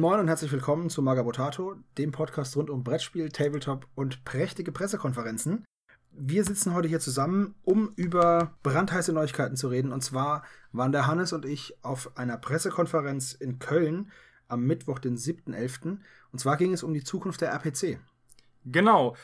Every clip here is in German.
Moin Moin und herzlich willkommen zu Magabotato, dem Podcast rund um Brettspiel, Tabletop und prächtige Pressekonferenzen. Wir sitzen heute hier zusammen, um über brandheiße Neuigkeiten zu reden. Und zwar waren der Hannes und ich auf einer Pressekonferenz in Köln am Mittwoch, den 7.11. Und zwar ging es um die Zukunft der RPC. Genau.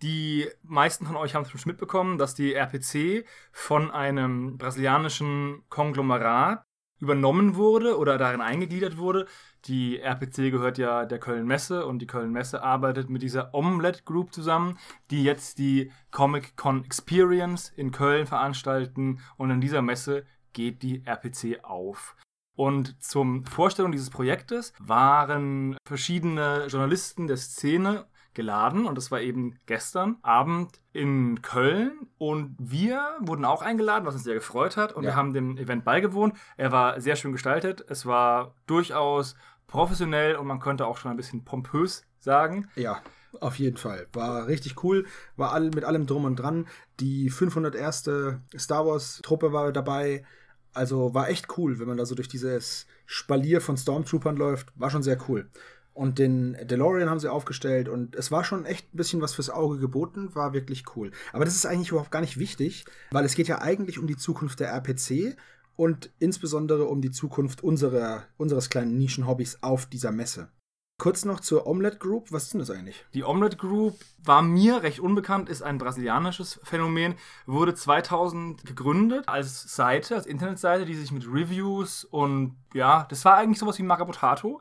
Die meisten von euch haben es schon mitbekommen, dass die RPC von einem brasilianischen Konglomerat übernommen wurde oder darin eingegliedert wurde. Die RPC gehört ja der Köln Messe und die Köln Messe arbeitet mit dieser Omelette Group zusammen, die jetzt die Comic Con Experience in Köln veranstalten und in dieser Messe geht die RPC auf. Und zum Vorstellung dieses Projektes waren verschiedene Journalisten der Szene geladen und das war eben gestern Abend in Köln und wir wurden auch eingeladen, was uns sehr gefreut hat und ja. wir haben dem Event beigewohnt. Er war sehr schön gestaltet, es war durchaus professionell und man könnte auch schon ein bisschen pompös sagen. Ja. Auf jeden Fall. War richtig cool. War all, mit allem drum und dran. Die 501. Star Wars Truppe war dabei. Also war echt cool, wenn man da so durch dieses Spalier von Stormtroopern läuft. War schon sehr cool. Und den DeLorean haben sie aufgestellt und es war schon echt ein bisschen was fürs Auge geboten, war wirklich cool. Aber das ist eigentlich überhaupt gar nicht wichtig, weil es geht ja eigentlich um die Zukunft der RPC und insbesondere um die Zukunft unserer, unseres kleinen Nischenhobbys auf dieser Messe. Kurz noch zur Omelette Group. Was ist denn das eigentlich? Die Omelette Group war mir recht unbekannt, ist ein brasilianisches Phänomen, wurde 2000 gegründet als Seite, als Internetseite, die sich mit Reviews und ja, das war eigentlich sowas wie Magabotato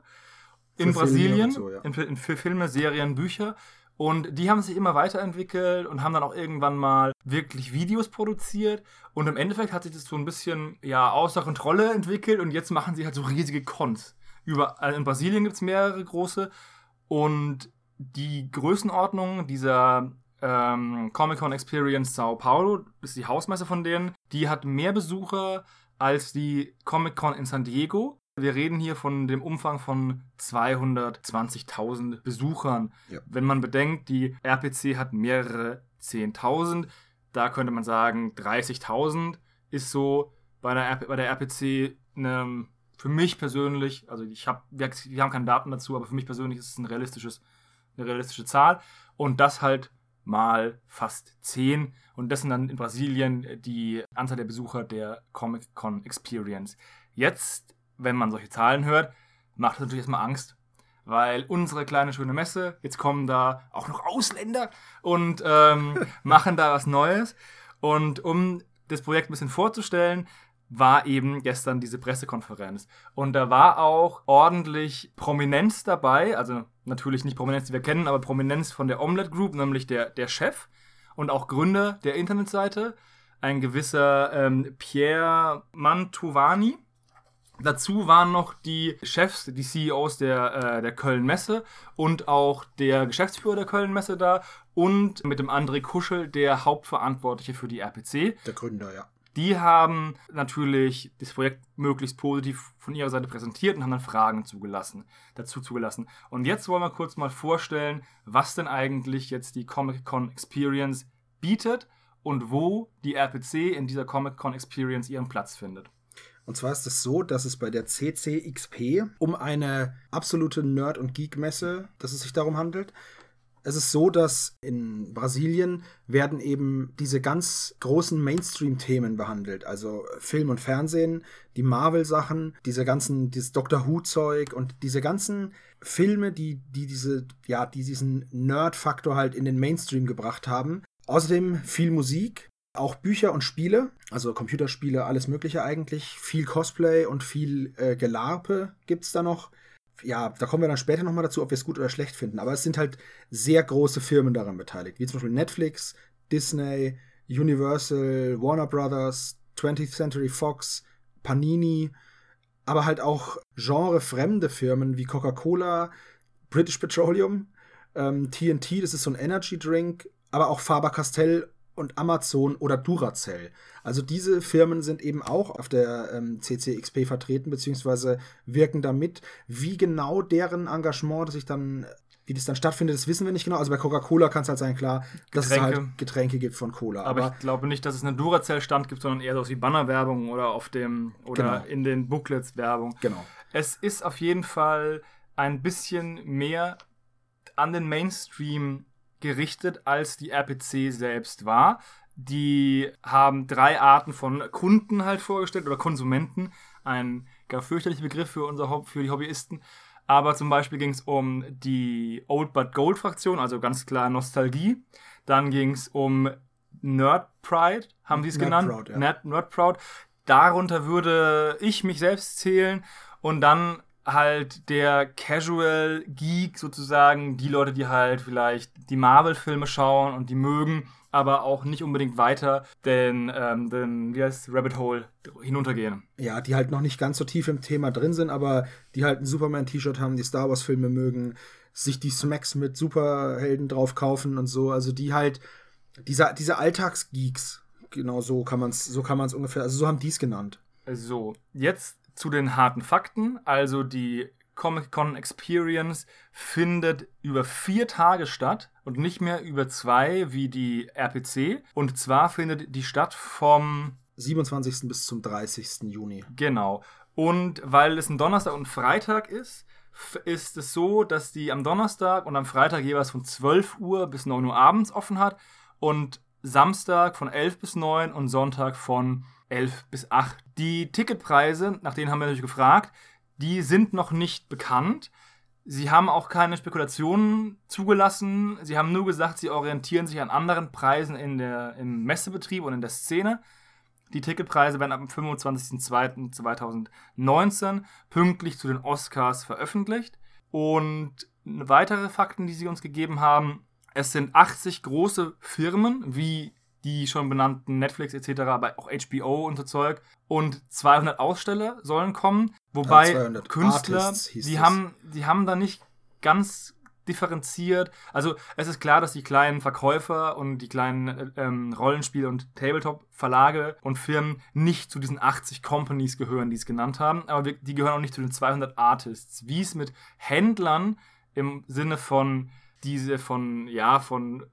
in Brasilien, so, ja. in, in, für Filme, Serien, Bücher. Und die haben sich immer weiterentwickelt und haben dann auch irgendwann mal wirklich Videos produziert. Und im Endeffekt hat sich das so ein bisschen ja, außer Kontrolle entwickelt und jetzt machen sie halt so riesige Cons. Überall in Brasilien gibt es mehrere große. Und die Größenordnung dieser ähm, Comic-Con Experience Sao Paulo, das ist die Hausmesse von denen, die hat mehr Besucher als die Comic-Con in San Diego. Wir reden hier von dem Umfang von 220.000 Besuchern. Ja. Wenn man bedenkt, die RPC hat mehrere 10.000, da könnte man sagen, 30.000 ist so bei der, bei der RPC eine, für mich persönlich, also ich habe, wir, wir, haben keine Daten dazu, aber für mich persönlich ist es ein realistisches, eine realistische Zahl. Und das halt mal fast 10. Und das sind dann in Brasilien die Anzahl der Besucher der Comic Con Experience. Jetzt wenn man solche Zahlen hört, macht das natürlich erstmal Angst. Weil unsere kleine schöne Messe, jetzt kommen da auch noch Ausländer und ähm, machen da was Neues. Und um das Projekt ein bisschen vorzustellen, war eben gestern diese Pressekonferenz. Und da war auch ordentlich Prominenz dabei, also natürlich nicht Prominenz, die wir kennen, aber Prominenz von der Omelette Group, nämlich der, der Chef und auch Gründer der Internetseite, ein gewisser ähm, Pierre Mantovani. Dazu waren noch die Chefs, die CEOs der, äh, der Köln-Messe und auch der Geschäftsführer der Köln-Messe da und mit dem André Kuschel, der Hauptverantwortliche für die RPC. Der Gründer, ja. Die haben natürlich das Projekt möglichst positiv von ihrer Seite präsentiert und haben dann Fragen zugelassen, dazu zugelassen. Und jetzt wollen wir kurz mal vorstellen, was denn eigentlich jetzt die Comic-Con Experience bietet und wo die RPC in dieser Comic-Con Experience ihren Platz findet. Und zwar ist es so, dass es bei der CCXP um eine absolute Nerd- und Geek-Messe, dass es sich darum handelt. Es ist so, dass in Brasilien werden eben diese ganz großen Mainstream-Themen behandelt. Also Film und Fernsehen, die Marvel-Sachen, diese ganzen, dieses Doctor Who-Zeug und diese ganzen Filme, die, die diese, ja, die diesen Nerd-Faktor halt in den Mainstream gebracht haben. Außerdem viel Musik, auch Bücher und Spiele, also Computerspiele, alles Mögliche eigentlich. Viel Cosplay und viel äh, Gelarpe gibt es da noch. Ja, da kommen wir dann später nochmal dazu, ob wir es gut oder schlecht finden. Aber es sind halt sehr große Firmen daran beteiligt, wie zum Beispiel Netflix, Disney, Universal, Warner Brothers, 20th Century Fox, Panini, aber halt auch genrefremde Firmen wie Coca-Cola, British Petroleum, ähm, TNT, das ist so ein Energy Drink, aber auch Faber-Castell und Amazon oder Duracell. Also diese Firmen sind eben auch auf der ähm, CCXP vertreten, beziehungsweise wirken damit. Wie genau deren Engagement sich dann, wie das dann stattfindet, das wissen wir nicht genau. Also bei Coca-Cola kann es halt sein, klar, dass Getränke. es halt Getränke gibt von Cola. Aber, Aber ich glaube nicht, dass es eine Duracell-Stand gibt, sondern eher so wie Bannerwerbung oder auf dem oder genau. in den Booklets Werbung. Genau. Es ist auf jeden Fall ein bisschen mehr an den Mainstream gerichtet, als die RPC selbst war. Die haben drei Arten von Kunden halt vorgestellt oder Konsumenten. Ein gar fürchterlicher Begriff für, unser, für die Hobbyisten. Aber zum Beispiel ging es um die Old But Gold Fraktion, also ganz klar Nostalgie. Dann ging es um Nerd Pride, haben die es genannt. Proud, ja. Nerd, Nerd Proud. Darunter würde ich mich selbst zählen. Und dann halt der Casual Geek sozusagen, die Leute, die halt vielleicht die Marvel-Filme schauen und die mögen, aber auch nicht unbedingt weiter den, ähm, den wie heißt Rabbit Hole hinuntergehen. Ja, die halt noch nicht ganz so tief im Thema drin sind, aber die halt ein Superman-T-Shirt haben, die Star Wars-Filme mögen, sich die Smacks mit Superhelden drauf kaufen und so. Also die halt, diese, diese Alltagsgeeks, genau so kann man es so kann man es ungefähr, also so haben die es genannt. So, jetzt zu den harten Fakten. Also die Comic-Con Experience findet über vier Tage statt und nicht mehr über zwei wie die RPC. Und zwar findet die statt vom 27. bis zum 30. Juni. Genau. Und weil es ein Donnerstag und Freitag ist, ist es so, dass die am Donnerstag und am Freitag jeweils von 12 Uhr bis 9 Uhr abends offen hat und Samstag von 11 bis 9 und Sonntag von 11 bis 8. Die Ticketpreise, nach denen haben wir natürlich gefragt, die sind noch nicht bekannt. Sie haben auch keine Spekulationen zugelassen. Sie haben nur gesagt, sie orientieren sich an anderen Preisen in der, im Messebetrieb und in der Szene. Die Ticketpreise werden ab dem 25.02.2019 pünktlich zu den Oscars veröffentlicht. Und weitere Fakten, die sie uns gegeben haben, es sind 80 große Firmen wie die schon benannten Netflix etc., aber auch HBO und so Zeug. Und 200 Aussteller sollen kommen, wobei ja, Künstler, die haben, die haben da nicht ganz differenziert. Also es ist klar, dass die kleinen Verkäufer und die kleinen ähm, Rollenspiel- und Tabletop-Verlage und Firmen nicht zu diesen 80 Companies gehören, die es genannt haben, aber wir, die gehören auch nicht zu den 200 Artists. Wie es mit Händlern im Sinne von diese von, ja, von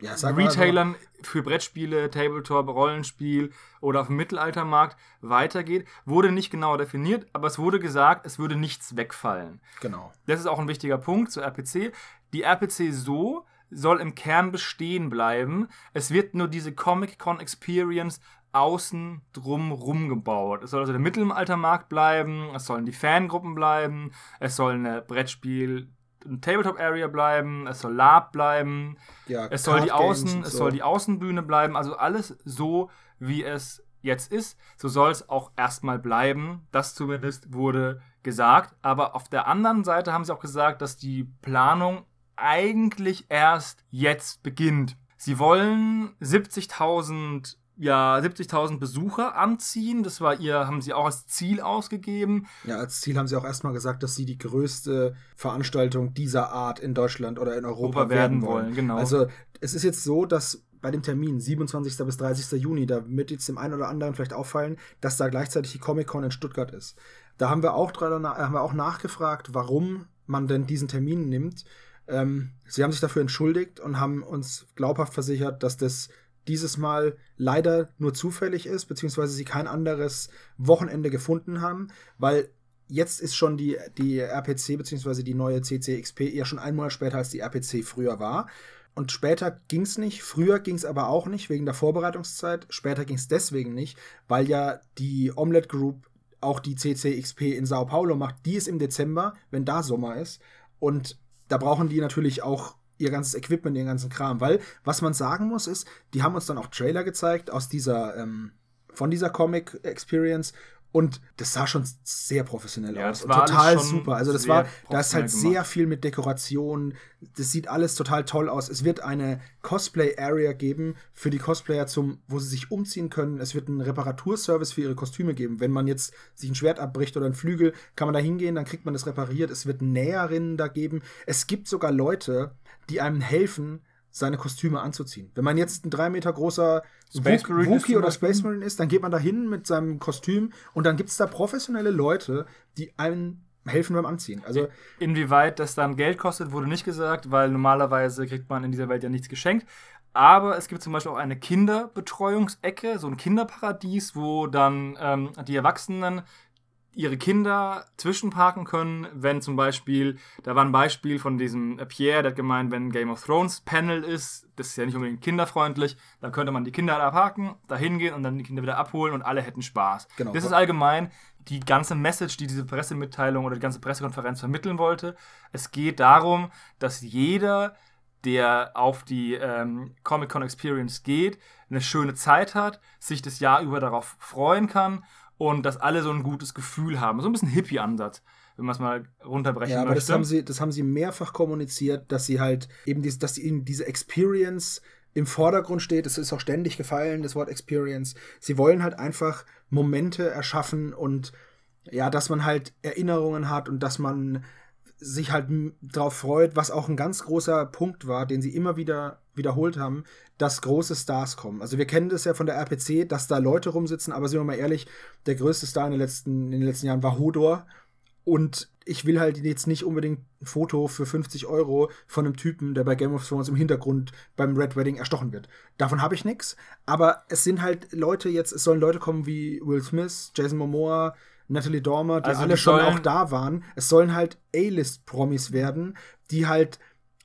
ja, Retailern für Brettspiele, Tabletop, Rollenspiel oder auf dem Mittelaltermarkt weitergeht, wurde nicht genauer definiert, aber es wurde gesagt, es würde nichts wegfallen. Genau. Das ist auch ein wichtiger Punkt zur RPC. Die RPC so soll im Kern bestehen bleiben. Es wird nur diese Comic-Con Experience außen drum rum gebaut. Es soll also der Mittelaltermarkt bleiben, es sollen die Fangruppen bleiben, es soll eine Brettspiel Tabletop-Area bleiben, es soll Lab bleiben, ja, es, soll die Außen, es soll die Außenbühne bleiben, also alles so, wie es jetzt ist. So soll es auch erstmal bleiben. Das zumindest wurde gesagt. Aber auf der anderen Seite haben sie auch gesagt, dass die Planung eigentlich erst jetzt beginnt. Sie wollen 70.000 ja 70.000 Besucher anziehen. Das war ihr, haben sie auch als Ziel ausgegeben. Ja, als Ziel haben sie auch erstmal gesagt, dass sie die größte Veranstaltung dieser Art in Deutschland oder in Europa, Europa werden wollen. Genau. Also es ist jetzt so, dass bei dem Termin 27. bis 30. Juni, da wird jetzt dem einen oder anderen vielleicht auffallen, dass da gleichzeitig die Comic-Con in Stuttgart ist. Da haben wir auch, haben wir auch nachgefragt, warum man denn diesen Termin nimmt. Ähm, sie haben sich dafür entschuldigt und haben uns glaubhaft versichert, dass das dieses Mal leider nur zufällig ist, beziehungsweise sie kein anderes Wochenende gefunden haben, weil jetzt ist schon die, die RPC, beziehungsweise die neue CCXP eher schon ein Monat später als die RPC früher war. Und später ging es nicht, früher ging es aber auch nicht wegen der Vorbereitungszeit. Später ging es deswegen nicht, weil ja die Omelette Group auch die CCXP in Sao Paulo macht. Die ist im Dezember, wenn da Sommer ist. Und da brauchen die natürlich auch ihr ganzes Equipment, ihren ganzen Kram. Weil, was man sagen muss, ist, die haben uns dann auch Trailer gezeigt aus dieser, ähm, von dieser Comic Experience und das sah schon sehr professionell ja, aus. Total super. Also das war, da ist halt gemacht. sehr viel mit Dekoration. Das sieht alles total toll aus. Es wird eine Cosplay-Area geben für die Cosplayer, zum, wo sie sich umziehen können. Es wird einen Reparaturservice für ihre Kostüme geben. Wenn man jetzt sich ein Schwert abbricht oder ein Flügel, kann man da hingehen, dann kriegt man das repariert. Es wird Näherinnen da geben. Es gibt sogar Leute, die einem helfen, seine Kostüme anzuziehen. Wenn man jetzt ein drei Meter großer Wookie oder Space Marine ist, dann geht man da hin mit seinem Kostüm und dann gibt es da professionelle Leute, die einem helfen beim Anziehen. Also Inwieweit das dann Geld kostet, wurde nicht gesagt, weil normalerweise kriegt man in dieser Welt ja nichts geschenkt. Aber es gibt zum Beispiel auch eine Kinderbetreuungsecke, so ein Kinderparadies, wo dann ähm, die Erwachsenen ihre Kinder zwischenparken können, wenn zum Beispiel, da war ein Beispiel von diesem Pierre, der hat gemeint, wenn Game of Thrones Panel ist, das ist ja nicht unbedingt kinderfreundlich, dann könnte man die Kinder da parken, da hingehen und dann die Kinder wieder abholen und alle hätten Spaß. Genau. Das ist allgemein die ganze Message, die diese Pressemitteilung oder die ganze Pressekonferenz vermitteln wollte. Es geht darum, dass jeder, der auf die ähm, Comic-Con Experience geht, eine schöne Zeit hat, sich das Jahr über darauf freuen kann und dass alle so ein gutes Gefühl haben. So ein bisschen Hippie-Ansatz, wenn man es mal runterbrechen Ja, aber möchte. das haben, sie, das haben sie mehrfach kommuniziert, dass sie halt eben dies, dass ihnen diese Experience im Vordergrund steht. Es ist auch ständig gefallen, das Wort Experience. Sie wollen halt einfach Momente erschaffen und ja, dass man halt Erinnerungen hat und dass man sich halt drauf freut, was auch ein ganz großer Punkt war, den sie immer wieder wiederholt haben, dass große Stars kommen. Also wir kennen das ja von der RPC, dass da Leute rumsitzen, aber sind wir mal ehrlich, der größte Star in den letzten, in den letzten Jahren war Hodor. Und ich will halt jetzt nicht unbedingt ein Foto für 50 Euro von einem Typen, der bei Game of Thrones im Hintergrund beim Red Wedding erstochen wird. Davon habe ich nichts. Aber es sind halt Leute jetzt, es sollen Leute kommen wie Will Smith, Jason Momoa, Natalie Dormer, die Also alle die schon auch da waren. Es sollen halt A-List-Promis werden, die halt,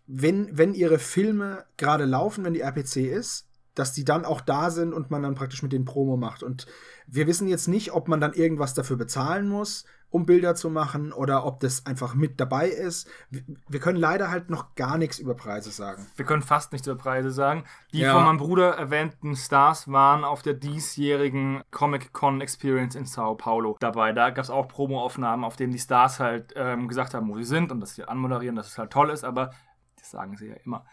wenn, wenn ihre Filme gerade laufen, wenn die RPC ist, dass die dann auch da sind und man dann praktisch mit denen Promo macht. Und wir wissen jetzt nicht, ob man dann irgendwas dafür bezahlen muss, um Bilder zu machen, oder ob das einfach mit dabei ist. Wir- können leider halt noch gar nichts über Preise sagen. Wir können fast nichts über Preise sagen. Die Ja. von meinem Bruder erwähnten Stars waren auf der diesjährigen Comic-Con Experience in Sao Paulo dabei. Da gab es auch Promo-Aufnahmen, auf denen die Stars halt ähm, gesagt haben, wo sie sind und dass sie anmoderieren, dass es halt toll ist, aber das sagen sie ja immer.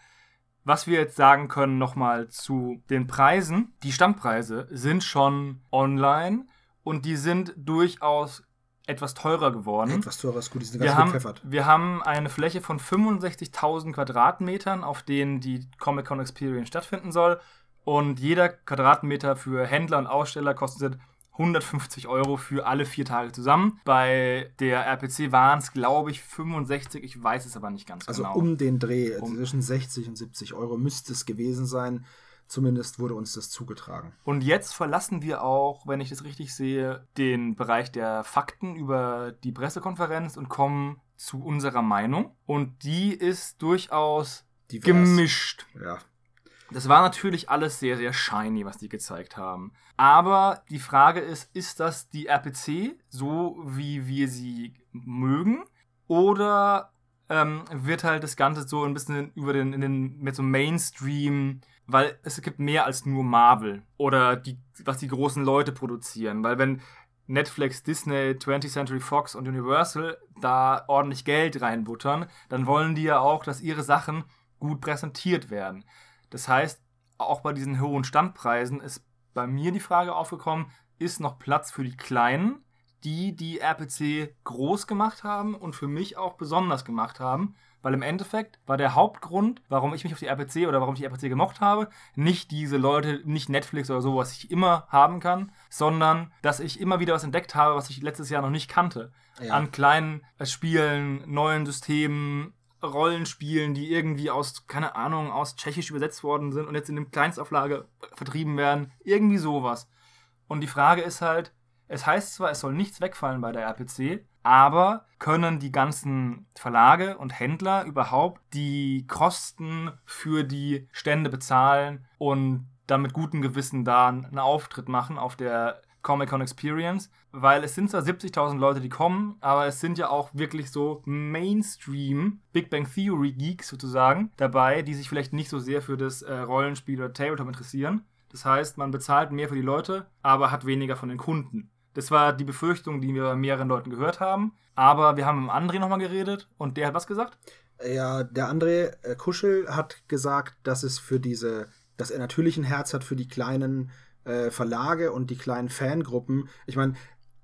Was wir jetzt sagen können nochmal zu den Preisen. Die Stammpreise sind schon online und die sind durchaus etwas teurer geworden. Etwas teurer ist gut, die sind Wir ganz haben, gepfeffert. wir haben eine Fläche von 65.000 Quadratmetern, auf denen die Comic-Con Experience stattfinden soll. Und jeder Quadratmeter für Händler und Aussteller kostet 150 Euro für alle vier Tage zusammen. Bei der RPC waren es, glaube ich, 65. Ich weiß es aber nicht ganz Also genau. um den Dreh, Um- zwischen 60 und 70 Euro müsste es gewesen sein. Zumindest wurde uns das zugetragen. Und jetzt verlassen wir auch, wenn ich das richtig sehe, den Bereich der Fakten über die Pressekonferenz und kommen zu unserer Meinung. Und die ist durchaus Divers. gemischt. Ja. Das war natürlich alles sehr, sehr shiny, was die gezeigt haben. Aber die Frage ist, ist das die RPC, so wie wir sie mögen? Oder ähm, wird halt das Ganze so ein bisschen über den, in den, mit so Mainstream, weil es gibt mehr als nur Marvel oder die, was die großen Leute produzieren. Weil wenn Netflix, Disney, 20th Century Fox und Universal da ordentlich Geld reinbuttern, dann wollen die ja auch, dass ihre Sachen gut präsentiert werden. Das heißt, auch bei diesen hohen Standpreisen ist bei mir die Frage aufgekommen, ist noch Platz für die Kleinen, die die RPC groß gemacht haben und für mich auch besonders gemacht haben, weil im Endeffekt war der Hauptgrund, warum ich mich auf die RPC oder warum ich die RPC gemocht habe, nicht diese Leute, nicht Netflix oder so, was ich immer haben kann, sondern dass ich immer wieder was entdeckt habe, was ich letztes Jahr noch nicht kannte. Ja. An kleinen äh, Spielen, neuen Systemen, Rollenspielen, die irgendwie aus, keine Ahnung, aus Tschechisch übersetzt worden sind und jetzt in dem Kleinstauflage vertrieben werden. Irgendwie sowas. Und die Frage ist halt, es heißt zwar, es soll nichts wegfallen bei der RPC, aber können die ganzen Verlage und Händler überhaupt die Kosten für die Stände bezahlen und damit guten Gewissen da einen Auftritt machen auf der Comic-Con Experience? Weil es sind zwar 70.000 Leute, die kommen, aber es sind ja auch wirklich so Mainstream Big Bang Theory Geeks sozusagen dabei, die sich vielleicht nicht so sehr für das äh, Rollenspiel oder Tabletop interessieren. Das heißt, man bezahlt mehr für die Leute, aber hat weniger von den Kunden. Das war die Befürchtung, die wir bei mehreren Leuten gehört haben. Aber wir haben mit André nochmal geredet und der hat was gesagt? Ja, der André äh, Kuschel hat gesagt, dass es für diese, dass er natürlich ein Herz hat für die kleinen äh, Verlage und die kleinen Fangruppen. Ich meine,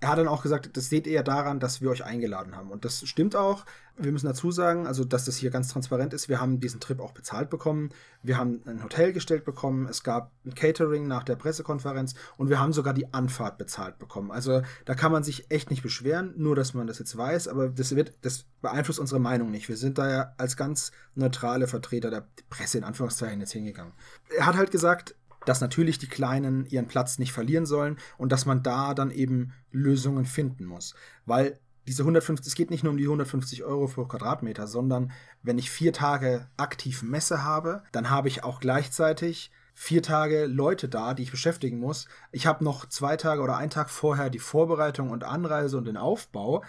er hat dann auch gesagt, das seht ihr ja daran, dass wir euch eingeladen haben. Und das stimmt auch. Wir müssen dazu sagen, also dass das hier ganz transparent ist. Wir haben diesen Trip auch bezahlt bekommen. Wir haben ein Hotel gestellt bekommen. Es gab ein Catering nach der Pressekonferenz und wir haben sogar die Anfahrt bezahlt bekommen. Also da kann man sich echt nicht beschweren, nur dass man das jetzt weiß. Aber das wird, das beeinflusst unsere Meinung nicht. Wir sind da ja als ganz neutrale Vertreter der Presse in Anführungszeichen jetzt hingegangen. Er hat halt gesagt, dass natürlich die Kleinen ihren Platz nicht verlieren sollen und dass man da dann eben Lösungen finden muss. Weil diese 150, es geht nicht nur um die 150 Euro pro Quadratmeter, sondern wenn ich vier Tage aktiv Messe habe, dann habe ich auch gleichzeitig vier Tage Leute da, die ich beschäftigen muss. Ich habe noch zwei Tage oder einen Tag vorher die Vorbereitung und Anreise und den Aufbau.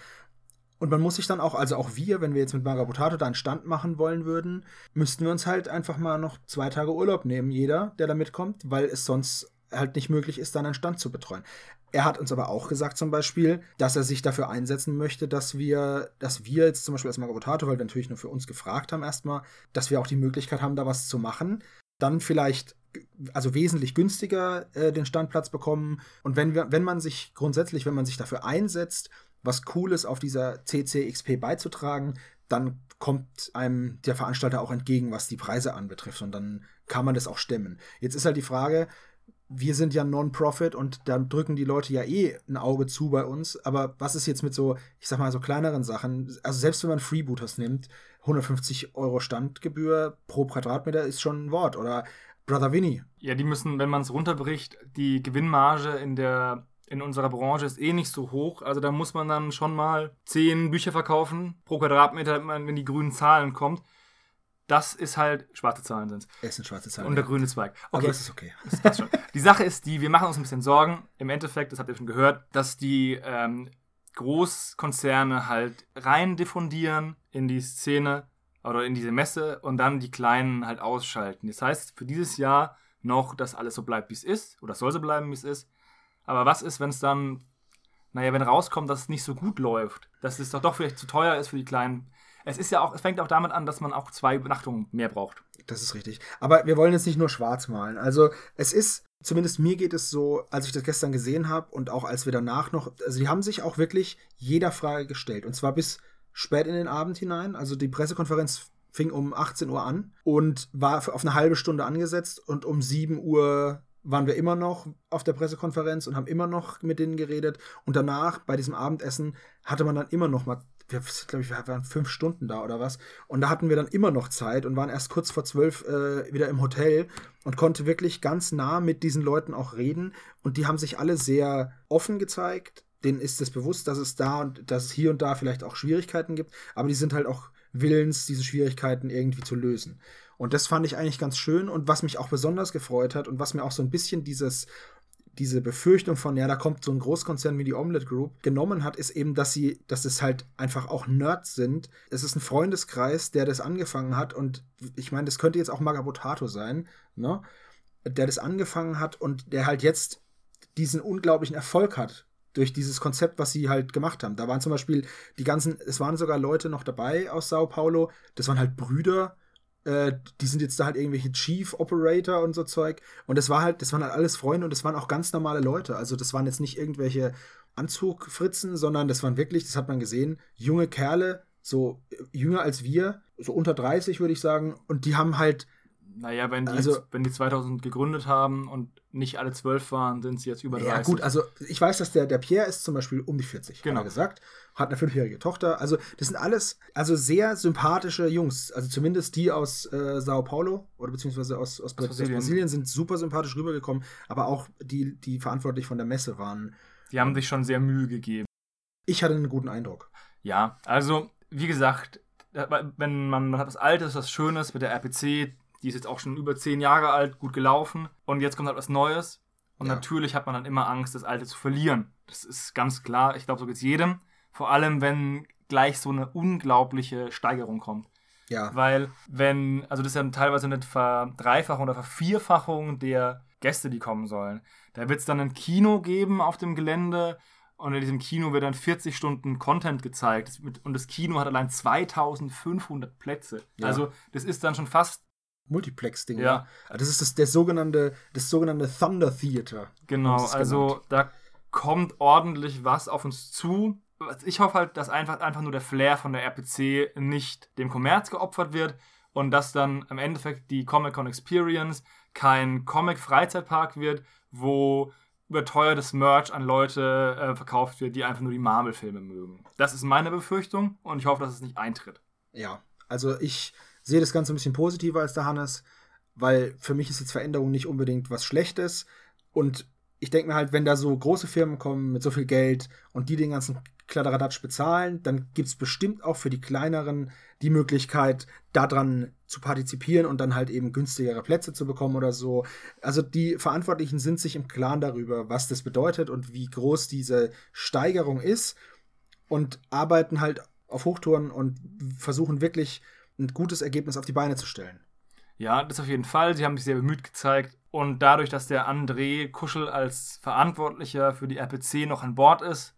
Und man muss sich dann auch, also auch wir, wenn wir jetzt mit Magabotato da einen Stand machen wollen würden, müssten wir uns halt einfach mal noch zwei Tage Urlaub nehmen, jeder, der da mitkommt, weil es sonst halt nicht möglich ist, dann einen Stand zu betreuen. Er hat uns aber auch gesagt zum Beispiel, dass er sich dafür einsetzen möchte, dass wir, dass wir jetzt zum Beispiel als Magabotato, weil wir natürlich nur für uns gefragt haben erstmal, dass wir auch die Möglichkeit haben, da was zu machen. Dann vielleicht also wesentlich günstiger äh, den Standplatz bekommen. Und wenn, wir, wenn man sich grundsätzlich, wenn man sich dafür einsetzt, was Cooles auf dieser CCXP beizutragen, dann kommt einem der Veranstalter auch entgegen, was die Preise anbetrifft. Und dann kann man das auch stemmen. Jetzt ist halt die Frage, wir sind ja Non-Profit und da drücken die Leute ja eh ein Auge zu bei uns. Aber was ist jetzt mit so, ich sag mal, so kleineren Sachen? Also selbst wenn man Freebooters nimmt, 150 Euro Standgebühr pro Quadratmeter ist schon ein Wort. Oder Brother Winnie. Ja, die müssen, wenn man es runterbricht, die Gewinnmarge in der in unserer Branche ist eh nicht so hoch. Also da muss man dann schon mal zehn Bücher verkaufen pro Quadratmeter, wenn die grünen Zahlen kommt. Das ist halt, schwarze Zahlen sind es. sind schwarze Zahlen. Und der ja. grüne Zweig. Okay. Aber das ist okay. Das ist die Sache ist die, wir machen uns ein bisschen Sorgen. Im Endeffekt, das habt ihr schon gehört, dass die ähm, Großkonzerne halt rein diffundieren in die Szene oder in diese Messe und dann die Kleinen halt ausschalten. Das heißt, für dieses Jahr noch, dass alles so bleibt, wie es ist, oder soll so bleiben, wie es ist. Aber was ist, wenn es dann, naja, wenn rauskommt, dass es nicht so gut läuft, dass es doch doch vielleicht zu teuer ist für die Kleinen? Es ist ja auch, es fängt auch damit an, dass man auch zwei Übernachtungen mehr braucht. Das ist richtig. Aber wir wollen jetzt nicht nur schwarz malen. Also es ist, zumindest mir geht es so, als ich das gestern gesehen habe und auch als wir danach noch, also die haben sich auch wirklich jeder Frage gestellt. Und zwar bis spät in den Abend hinein. Also die Pressekonferenz fing um 18 Uhr an und war auf eine halbe Stunde angesetzt und um 7 Uhr waren wir immer noch auf der Pressekonferenz und haben immer noch mit denen geredet. Und danach, bei diesem Abendessen, hatte man dann immer noch mal, wir, glaube ich, wir waren fünf Stunden da oder was. Und da hatten wir dann immer noch Zeit und waren erst kurz vor zwölf äh, wieder im Hotel und konnte wirklich ganz nah mit diesen Leuten auch reden. Und die haben sich alle sehr offen gezeigt, denen ist es bewusst, dass es da und dass es hier und da vielleicht auch Schwierigkeiten gibt, aber die sind halt auch willens, diese Schwierigkeiten irgendwie zu lösen. Und das fand ich eigentlich ganz schön und was mich auch besonders gefreut hat und was mir auch so ein bisschen dieses diese Befürchtung von, ja, da kommt so ein Großkonzern wie die Omelette Group genommen hat, ist eben, dass sie, dass es halt einfach auch Nerds sind. Es ist ein Freundeskreis, der das angefangen hat und ich meine, das könnte jetzt auch Magabotato sein, ne? Der das angefangen hat und der halt jetzt diesen unglaublichen Erfolg hat durch dieses Konzept, was sie halt gemacht haben. Da waren zum Beispiel die ganzen, es waren sogar Leute noch dabei aus Sao Paulo, das waren halt Brüder, äh, die sind jetzt da halt irgendwelche Chief Operator und so Zeug. Und das war halt, das waren halt alles Freunde und das waren auch ganz normale Leute. Also das waren jetzt nicht irgendwelche Anzugfritzen, sondern das waren wirklich, das hat man gesehen, junge Kerle, so jünger als wir, so unter 30 würde ich sagen. Und die haben halt naja, wenn die, also, wenn die 2000 gegründet haben und nicht alle zwölf waren, sind sie jetzt über 30. Ja, gut, also ich weiß, dass der, der Pierre ist zum Beispiel um die 40, genau. hat er gesagt. Hat eine fünfjährige Tochter. Also, das sind alles also sehr sympathische Jungs. Also zumindest die aus äh, Sao Paulo oder beziehungsweise aus, aus, aus Brasilien. Brasilien. sind super sympathisch rübergekommen, aber auch die, die verantwortlich von der Messe waren. Die haben sich schon sehr Mühe gegeben. Ich hatte einen guten Eindruck. Ja, also, wie gesagt, wenn man, man hat was Altes, was Schönes mit der RPC, die ist jetzt auch schon über zehn Jahre alt, gut gelaufen. Und jetzt kommt halt was Neues. Und ja. natürlich hat man dann immer Angst, das Alte zu verlieren. Das ist ganz klar. Ich glaube, so geht es jedem. Vor allem, wenn gleich so eine unglaubliche Steigerung kommt. Ja. Weil, wenn, also das ist ja teilweise eine Verdreifachung oder Vervierfachung der Gäste, die kommen sollen. Da wird es dann ein Kino geben auf dem Gelände und in diesem Kino wird dann 40 Stunden Content gezeigt. Und das Kino hat allein 2500 Plätze. Ja. Also, das ist dann schon fast Multiplex-Ding. Ja. Ne? Das ist das, der sogenannte, das sogenannte Thunder Theater. Genau, also genannt. da kommt ordentlich was auf uns zu. Ich hoffe halt, dass einfach, einfach nur der Flair von der RPC nicht dem Kommerz geopfert wird und dass dann im Endeffekt die Comic-Con Experience kein Comic-Freizeitpark wird, wo überteuertes Merch an Leute äh, verkauft wird, die einfach nur die Marvel-Filme mögen. Das ist meine Befürchtung und ich hoffe, dass es nicht eintritt. Ja, also ich sehe das Ganze ein bisschen positiver als der Hannes, weil für mich ist jetzt Veränderung nicht unbedingt was Schlechtes. Und ich denke mir halt, wenn da so große Firmen kommen mit so viel Geld und die den ganzen Kladderadatsch bezahlen, dann gibt es bestimmt auch für die kleineren die Möglichkeit, daran zu partizipieren und dann halt eben günstigere Plätze zu bekommen oder so. Also die Verantwortlichen sind sich im Klaren darüber, was das bedeutet und wie groß diese Steigerung ist und arbeiten halt auf Hochtouren und versuchen wirklich ein gutes Ergebnis auf die Beine zu stellen. Ja, das auf jeden Fall. Sie haben sich sehr bemüht gezeigt. Und dadurch, dass der André Kuschel als Verantwortlicher für die RPC noch an Bord ist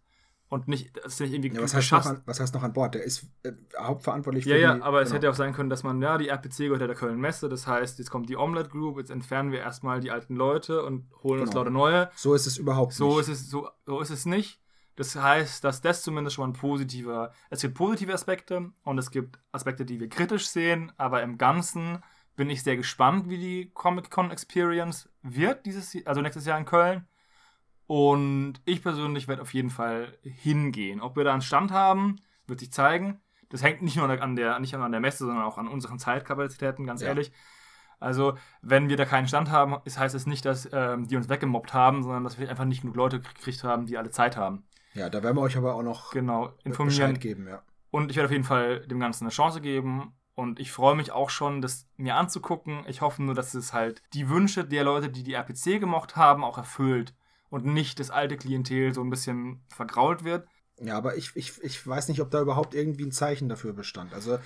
und nicht, das ist nicht irgendwie ja, was, heißt noch an, was heißt noch an Bord? Der ist äh, hauptverantwortlich für ja, die... Ja, aber genau. es hätte auch sein können, dass man, ja, die RPC gehört ja der Köln Messe, das heißt, jetzt kommt die Omelette Group, jetzt entfernen wir erstmal die alten Leute und holen genau. uns lauter neue. So ist es überhaupt so nicht. Ist es, so, so ist es nicht. Das heißt, dass das zumindest schon mal ein positiver. Es gibt positive Aspekte und es gibt Aspekte, die wir kritisch sehen, aber im Ganzen bin ich sehr gespannt, wie die Comic-Con Experience wird, dieses, also nächstes Jahr in Köln. Und ich persönlich werde auf jeden Fall hingehen. Ob wir da einen Stand haben, wird sich zeigen. Das hängt nicht nur an der, nicht nur an der Messe, sondern auch an unseren Zeitkapazitäten, ganz ja. ehrlich. Also, wenn wir da keinen Stand haben, das heißt es nicht, dass ähm, die uns weggemobbt haben, sondern dass wir einfach nicht genug Leute gekriegt haben, die alle Zeit haben. Ja, da werden wir euch aber auch noch genau, informieren. Bescheid geben, ja. Und ich werde auf jeden Fall dem Ganzen eine Chance geben. Und ich freue mich auch schon, das mir anzugucken. Ich hoffe nur, dass es halt die Wünsche der Leute, die die RPC gemocht haben, auch erfüllt. Und nicht das alte Klientel so ein bisschen vergrault wird. Ja, aber ich, ich, ich weiß nicht, ob da überhaupt irgendwie ein Zeichen dafür bestand. Also,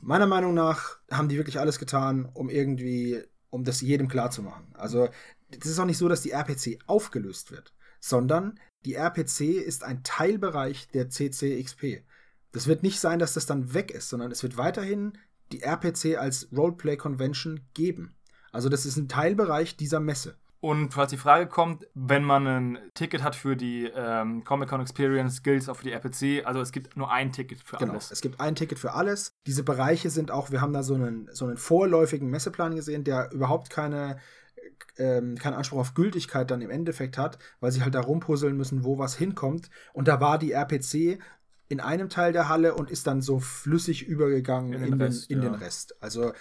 meiner Meinung nach haben die wirklich alles getan, um irgendwie, um das jedem klarzumachen. Also, es ist auch nicht so, dass die RPC aufgelöst wird, sondern die RPC ist ein Teilbereich der CCXP. Das wird nicht sein, dass das dann weg ist, sondern es wird weiterhin die RPC als Roleplay Convention geben. Also das ist ein Teilbereich dieser Messe. Und falls die Frage kommt, wenn man ein Ticket hat für die ähm, Comic-Con Experience, gilt es auch für die RPC. Also es gibt nur ein Ticket für genau, alles. Es gibt ein Ticket für alles. Diese Bereiche sind auch, wir haben da so einen, so einen vorläufigen Messeplan gesehen, der überhaupt keine ähm, keinen Anspruch auf Gültigkeit dann im Endeffekt hat, weil sie halt da rumpuzzeln müssen, wo was hinkommt. Und da war die RPC in einem Teil der Halle und ist dann so flüssig übergegangen in den, in den Rest. In ja. den Rest. Also,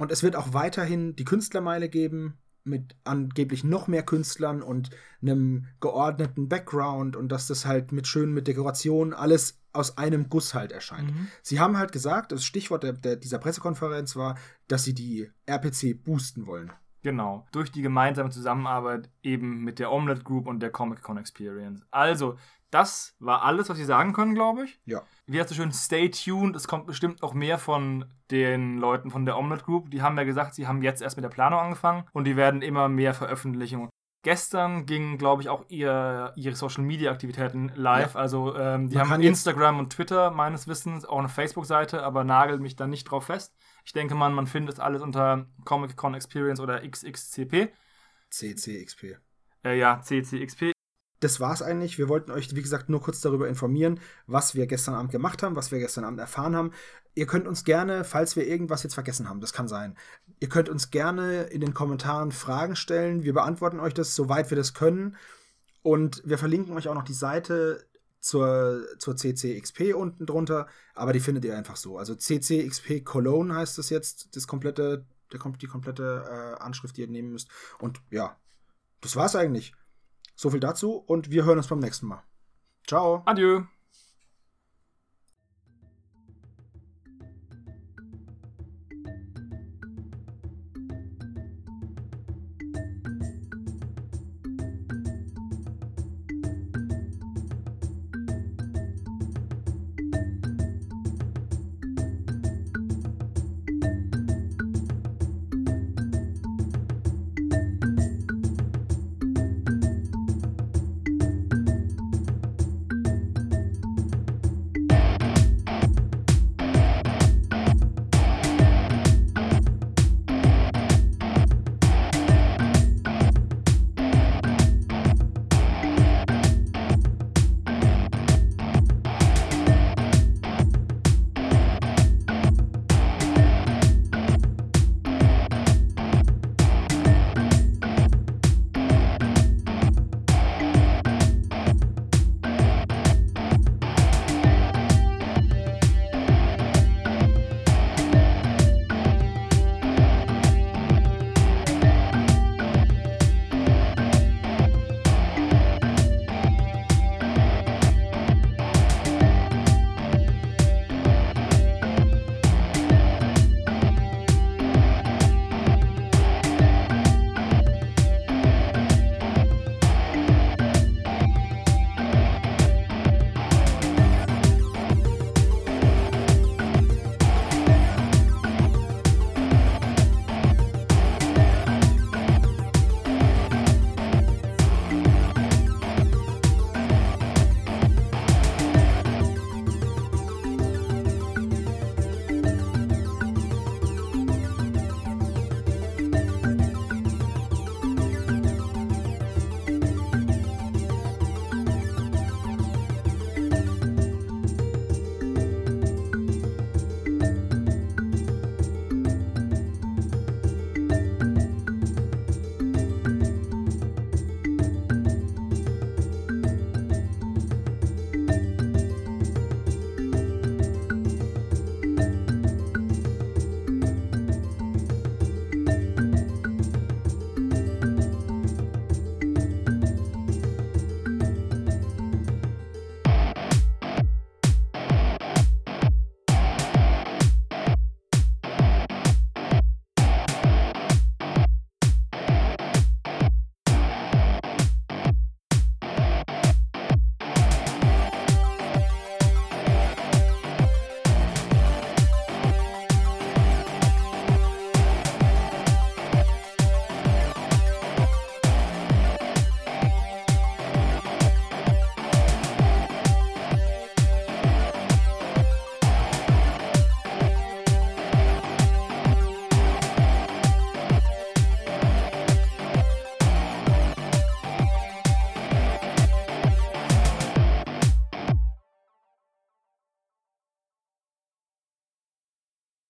und es wird auch weiterhin die Künstlermeile geben, mit angeblich noch mehr Künstlern und einem geordneten Background und dass das halt mit schön mit Dekoration alles aus einem Guss halt erscheint. Mhm. Sie haben halt gesagt, das Stichwort der, der, dieser Pressekonferenz war, dass sie die RPC boosten wollen. Genau, durch die gemeinsame Zusammenarbeit eben mit der Omelette Group und der Comic Con Experience. Also, das war alles, was Sie sagen können, glaube ich. Ja. Wie hast du schön, stay tuned. Es kommt bestimmt noch mehr von den Leuten von der Omelette Group. Die haben ja gesagt, sie haben jetzt erst mit der Planung angefangen und die werden immer mehr Veröffentlichungen. Gestern gingen, glaube ich, auch ihr, ihre Social Media Aktivitäten live. Ja. Also, ähm, die Man haben Instagram und Twitter meines Wissens, auch eine Facebook-Seite, aber nagelt mich da nicht drauf fest. Ich denke mal, man findet alles unter Comic Con Experience oder XXCP. CCXP. Äh, ja, CCXP das war's eigentlich. Wir wollten euch, wie gesagt, nur kurz darüber informieren, was wir gestern Abend gemacht haben, was wir gestern Abend erfahren haben. Ihr könnt uns gerne, falls wir irgendwas jetzt vergessen haben, das kann sein, ihr könnt uns gerne in den Kommentaren Fragen stellen. Wir beantworten euch das, soweit wir das können. Und wir verlinken euch auch noch die Seite zur, zur CCXP unten drunter, aber die findet ihr einfach so. Also CCXP Cologne heißt das jetzt, das komplette, der, die komplette äh, Anschrift, die ihr nehmen müsst. Und ja, das war's eigentlich. So viel dazu und wir hören uns beim nächsten Mal. Ciao. Adieu.